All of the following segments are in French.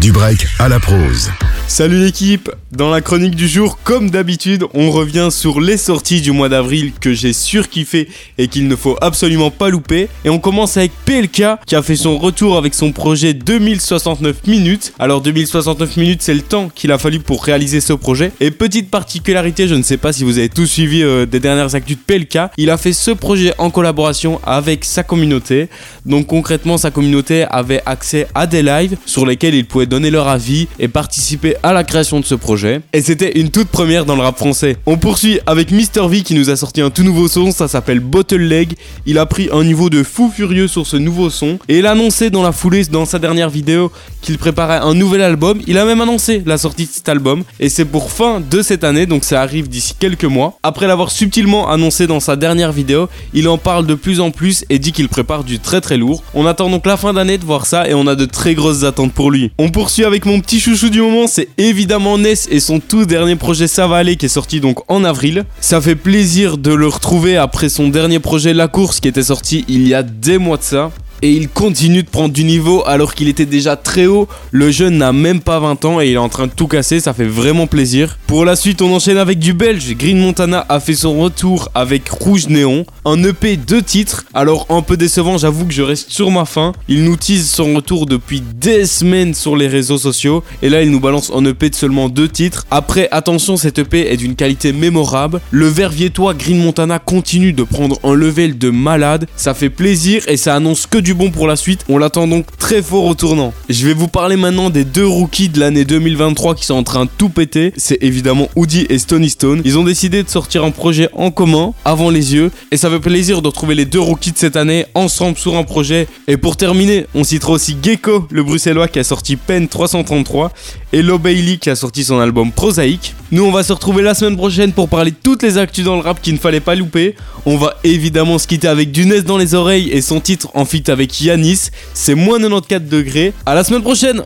Du break à la prose. Salut l'équipe Dans la chronique du jour, comme d'habitude, on revient sur les sorties du mois d'avril que j'ai surkiffé et qu'il ne faut absolument pas louper. Et on commence avec PLK qui a fait son retour avec son projet 2069 minutes. Alors 2069 minutes, c'est le temps qu'il a fallu pour réaliser ce projet. Et petite particularité, je ne sais pas si vous avez tous suivi euh, des dernières actus de PLK, il a fait ce projet en collaboration avec sa communauté. Donc concrètement, sa communauté avait accès à des lives sur lesquels ils pouvaient donner leur avis et participer à la création de ce projet. Et c'était une toute première dans le rap français. On poursuit avec Mr V qui nous a sorti un tout nouveau son, ça s'appelle Bottle Leg. Il a pris un niveau de fou furieux sur ce nouveau son et il a annoncé dans la foulée, dans sa dernière vidéo, qu'il préparait un nouvel album. Il a même annoncé la sortie de cet album et c'est pour fin de cette année, donc ça arrive d'ici quelques mois. Après l'avoir subtilement annoncé dans sa dernière vidéo, il en parle de plus en plus et dit qu'il prépare du très très lourd. On attend donc la fin d'année de voir ça et on a de très grosses attentes pour lui. On poursuit avec mon petit chouchou du moment, c'est évidemment Ness et son tout dernier projet Ça qui est sorti donc en avril. Ça fait plaisir de le retrouver après son dernier projet La Course qui était sorti il y a des mois de ça et il continue de prendre du niveau alors qu'il était déjà très haut. Le jeune n'a même pas 20 ans et il est en train de tout casser, ça fait vraiment plaisir. Pour la suite, on enchaîne avec du belge. Green Montana a fait son retour avec Rouge Néon, un EP de titres. Alors un peu décevant, j'avoue que je reste sur ma faim. Il nous tease son retour depuis des semaines sur les réseaux sociaux et là il nous balance un EP de seulement deux titres. Après, attention, cet EP est d'une qualité mémorable. Le verviétois Green Montana continue de prendre un level de malade. Ça fait plaisir et ça annonce que du bon pour la suite. On l'attend donc très fort au tournant. Je vais vous parler maintenant des deux rookies de l'année 2023 qui sont en train de tout péter. C'est évidemment Woody et Stony Stone. Ils ont décidé de sortir un projet en commun avant les yeux. Et ça fait plaisir de retrouver les deux rookies de cette année ensemble sur un projet. Et pour terminer, on citera aussi Gecko, le bruxellois qui a sorti Pen 333 et Lo Bailey qui a sorti son album Prosaïque. Nous, on va se retrouver la semaine prochaine pour parler de toutes les actus dans le rap qu'il ne fallait pas louper. On va évidemment se quitter avec Dunez dans les oreilles et son titre en fit avec Yanis. C'est moins 94 degrés. À la semaine prochaine!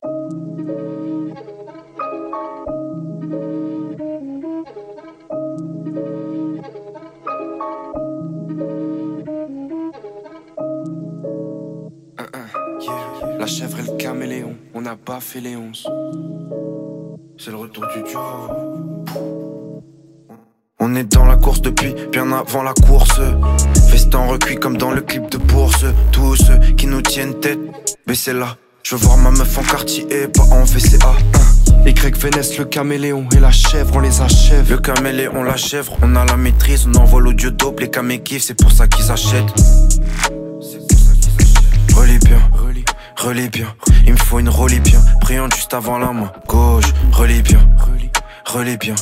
La chèvre et le caméléon, on pas fait les onces. C'est le retour du duo. On est dans la course depuis bien avant la course. Festin recuit comme dans le clip de bourse. Tous ceux qui nous tiennent tête, baissez là. Je veux voir ma meuf en quartier et pas en VCA. Y Vénès, le caméléon et la chèvre, on les achève. Le caméléon, la chèvre, on a la maîtrise, on envoie l'audio dope, les camés kiffent, c'est pour ça qu'ils achètent. Relis bien, relis, bien. Il me faut une relis bien, brillante juste avant la main gauche. Relis bien, relis, bien.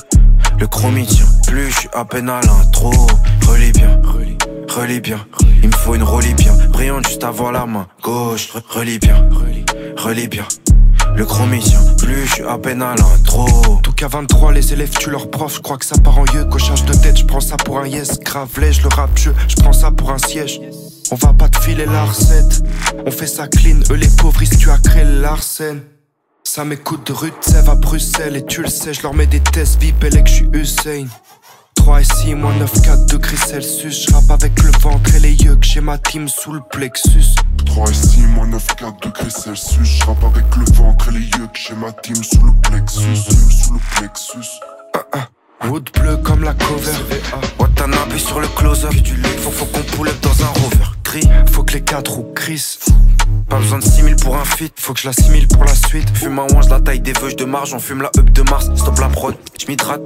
Le chromie tient plus, je suis à peine à l'intro. Relis bien, relis, bien. Il me faut une relis bien, brillante juste avant la main gauche. Relis bien, relis, bien. Le chromie tient plus, je suis à peine à l'intro. Tout qu'à 23, les élèves tuent leurs profs. Je crois que ça part en yeux, cochage de tête. Je prends ça pour un yes, grave je le rap, je prends ça pour un siège. On va pas te filer la recette. On fait ça clean, eux les pauvres, ils tu as créé l'arsène. Ça m'écoute de rue de à Bruxelles et tu le sais, je leur mets des tests VIP et que je suis Hussein. 3 et 6, moins 9, 4 degrés Celsius. Je rappe avec le ventre et les yeux que j'ai ma team sous le plexus. 3 et 6, moins 9, 4 degrés Celsius. Je rappe avec le ventre et les yeux que j'ai ma team sous le plexus. Sous le plexus. Ah. Wood bleu comme la cover. Watanabe sur le closer. Faut, faut qu'on pull up dans un rover. Gris, faut que les quatre roues crissent. Pas besoin de 6000 pour un fit, faut que je l'assimile pour la suite. Fume un wange, la taille des veuches de marge, on fume la up de Mars. Stop la prod, je m'hydrate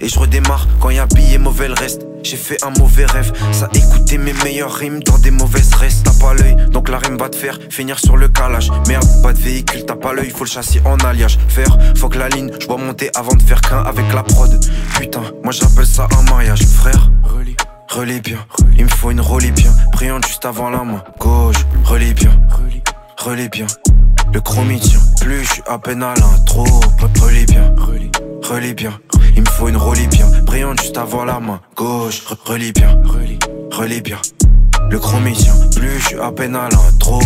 et je redémarre. Quand y a billet mauvais le reste. J'ai fait un mauvais rêve, ça écoutait mes meilleures rimes dans des mauvaises restes. T'as pas l'œil, donc la rime va te faire finir sur le calage. Merde, pas de véhicule, t'as pas l'œil, faut le châssis en alliage. Faire, faut que la ligne, je dois monter avant de faire qu'un avec la prod. Putain, moi j'appelle ça un mariage, frère. Relis. Relis bien, il me faut une relis bien, brillante juste avant la main gauche. Relis bien, relis bien. Le chromie tient plus, je suis à peine à l'intro. Relis bien, relis bien. Il me faut une relis bien, brillante juste avant la main gauche. Relis bien, relis bien. Le chromie tient plus, je suis à peine à l'intro.